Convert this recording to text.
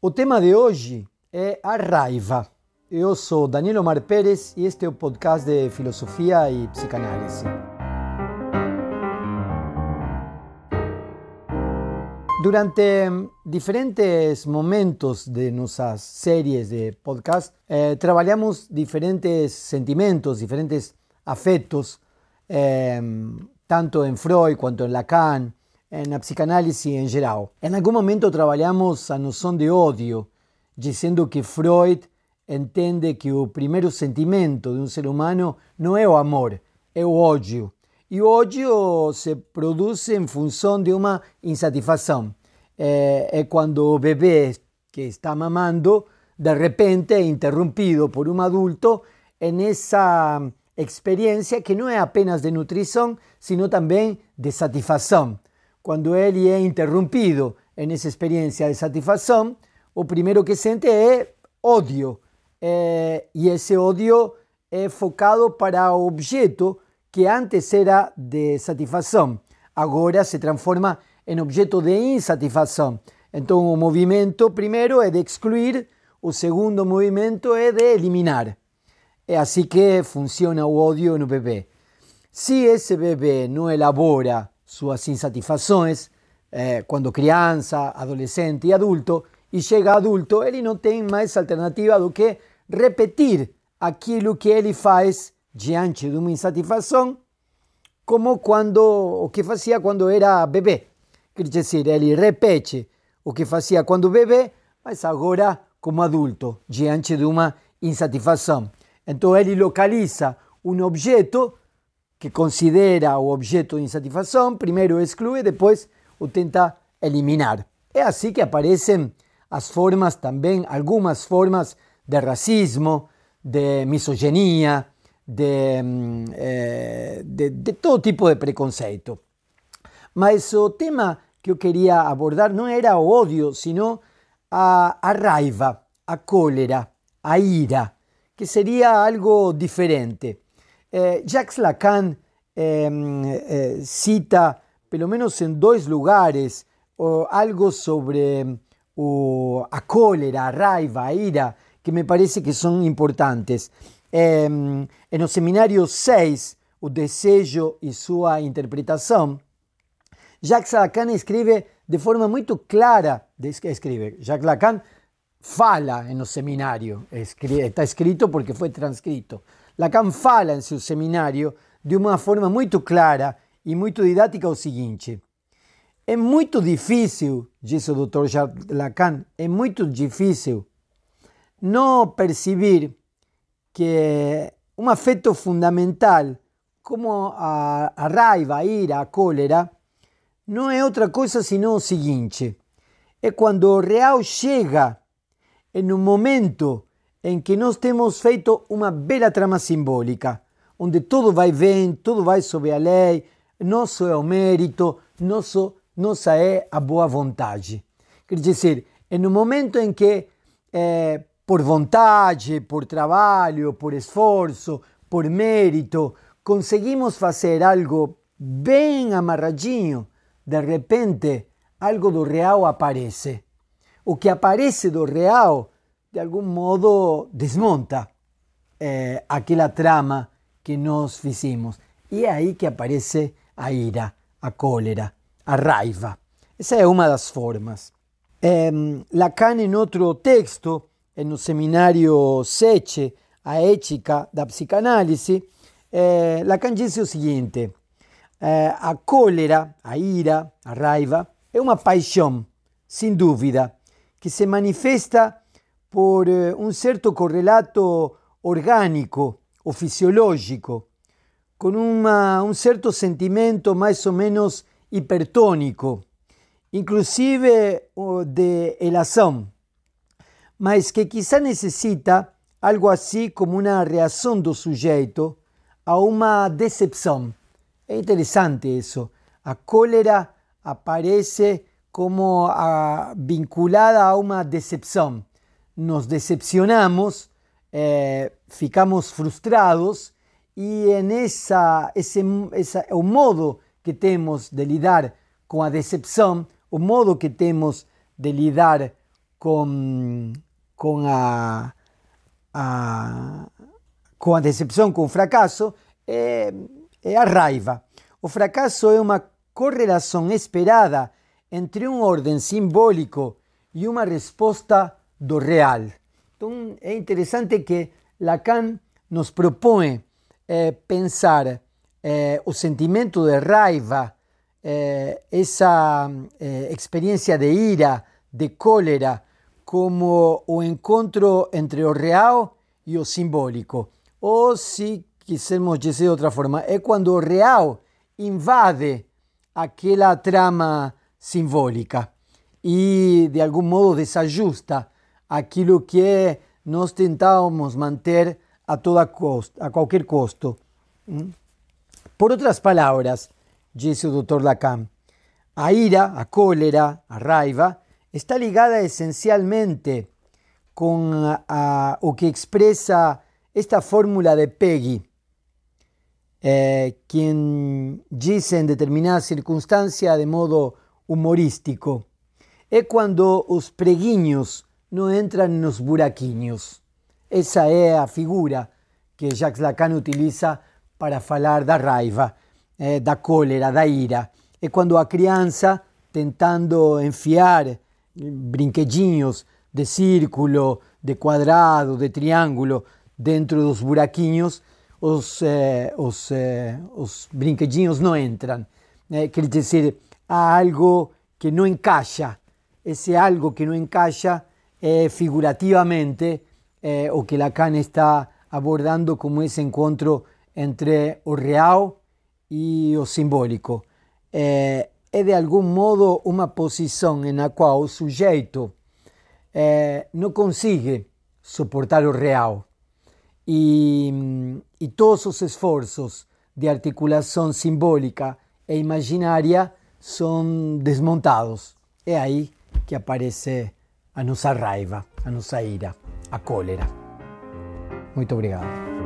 O tema de hoje é a raiva. Eu sou Daniel Omar Pérez e este é o podcast de filosofia e psicanálise. Durante diferentes momentos de nossas séries de podcast, eh, trabalhamos diferentes sentimentos, diferentes afetos, eh, tanto em Freud quanto em Lacan, na psicanálise em geral. Em algum momento trabalhamos a noção de ódio, dizendo que Freud entende que o primeiro sentimento de um ser humano não é o amor, é o ódio. E o ódio se produz em função de uma insatisfação. É, é quando o bebê que está mamando, de repente é interrompido por um adulto nessa experiência que não é apenas de nutrição, sino também de satisfação. Quando ele é interrompido nessa experiência de satisfação, o primeiro que sente é ódio. É, e esse ódio focado para objeto que antes era de satisfação, agora se transforma em objeto de insatisfação. Então, o movimento primeiro é de excluir, o segundo movimento é de eliminar. É assim que funciona o ódio no bebê. Se esse bebê não elabora suas insatisfações, eh, quando criança, adolescente e adulto, e chega adulto, ele não tem mais alternativa do que repetir aquilo que ele faz diante de uma insatisfação, como quando o que fazia quando era bebê. Quer dizer, ele repete o que fazia quando bebê, mas agora como adulto, diante de uma insatisfação. Então ele localiza um objeto que considera o objeto de insatisfação, primeiro exclui, depois o tenta eliminar. É assim que aparecem as formas também, algumas formas de racismo, de misoginia, de, eh, de, todo tipo de preconceito. Mas o tema que eu queria abordar não era o ódio, sino a, a raiva, a cólera, a ira, que seria algo diferente. Eh, Jacques Lacan eh, eh, cita, pelo menos em dois lugares, algo sobre o, a cólera, a raiva, a ira, que me parece que são importantes. no seminário 6, O Desejo e Sua Interpretação, Jacques Lacan escreve de forma muito clara, escreve, Jacques Lacan fala no seminário, está escrito porque foi transcrito. Lacan fala em seu seminário de uma forma muito clara e muito didática o seguinte: é muito difícil, disse o Dr. Lacan, é muito difícil não perceber que um afeto fundamental como a, a raiva, a ira, a cólera, não é outra coisa senão o seguinte: é quando o real chega em um momento em que nós temos feito uma bela trama simbólica, onde tudo vai bem, tudo vai sob a lei, nosso é o mérito, nosso, nossa é a boa vontade. Quer dizer, em um momento em que, é, por vontade, por trabalho, por esforço, por mérito, conseguimos fazer algo bem amarradinho, de repente, algo do real aparece. O que aparece do real de algum modo desmonta eh, aquela trama que nós fizemos. E é aí que aparece a ira, a cólera, a raiva. Essa é uma das formas. Eh, Lacan, em outro texto, no seminário 7, A Ética da Psicanálise, eh, Lacan disse o seguinte: eh, a cólera, a ira, a raiva, é uma paixão, sem dúvida, que se manifesta por eh, un certo correlato orgánico o fisiológico, con una, un certo sentimento más o menos hipertónico, inclusive de elação, mas que quizá necessita algo assim como uma reação do sujeito a uma decepção. É interessante isso. A cólera aparece como a, vinculada a uma decepção nos decepcionamos, eh, ficamos frustrados e en esa, ese, o modo que temos de lidar com a decepção, o modo que temos de lidar com, com, a, a, com a decepção, com o fracasso, é, é a raiva. O esperada entre um ordem simbólico e uma resposta do real. Então é interessante que Lacan nos propõe eh, pensar eh, o de raiva, eh, essa experiência de ira, de cólera, como o encontro entre o real e o simbólico. Ou, se quisermos dizer de outra forma, é quando o real invade aquela trama simbólica e de algum modo desajusta aquilo que nós tentávamos manter a toda costa, a qualquer custo. Por outras palavras, disse o Dr. Lacan, a ira, a cólera, a raiva está ligada essencialmente com a, o que expressa esta fórmula de Peggy, eh, quien dice en determinada circunstancia de modo humorístico, é quando os preguinhos não entram nos buraquinhos. Essa é a figura que Jacques Lacan utiliza para falar da raiva, eh, da cólera, da ira. É quando a criança, tentando enfiar brinquedinhos de círculo, de quadrado, de triângulo dentro dos buraquinhos, os, eh, os, eh, os brinquedinhos não entram. Eh, quer há algo que não encaixa. Esse algo que não encaixa é figurativamente eh, o que Lacan está abordando como esse encontro entre o real e o simbólico. Eh, é de algum modo uma posição na qual o sujeito eh, não consegue suportar o real e todos os esforços de articulação simbólica e imaginária são desmontados. É aí que aparece a nossa raiva, a nossa ira, a cólera. Muito obrigado.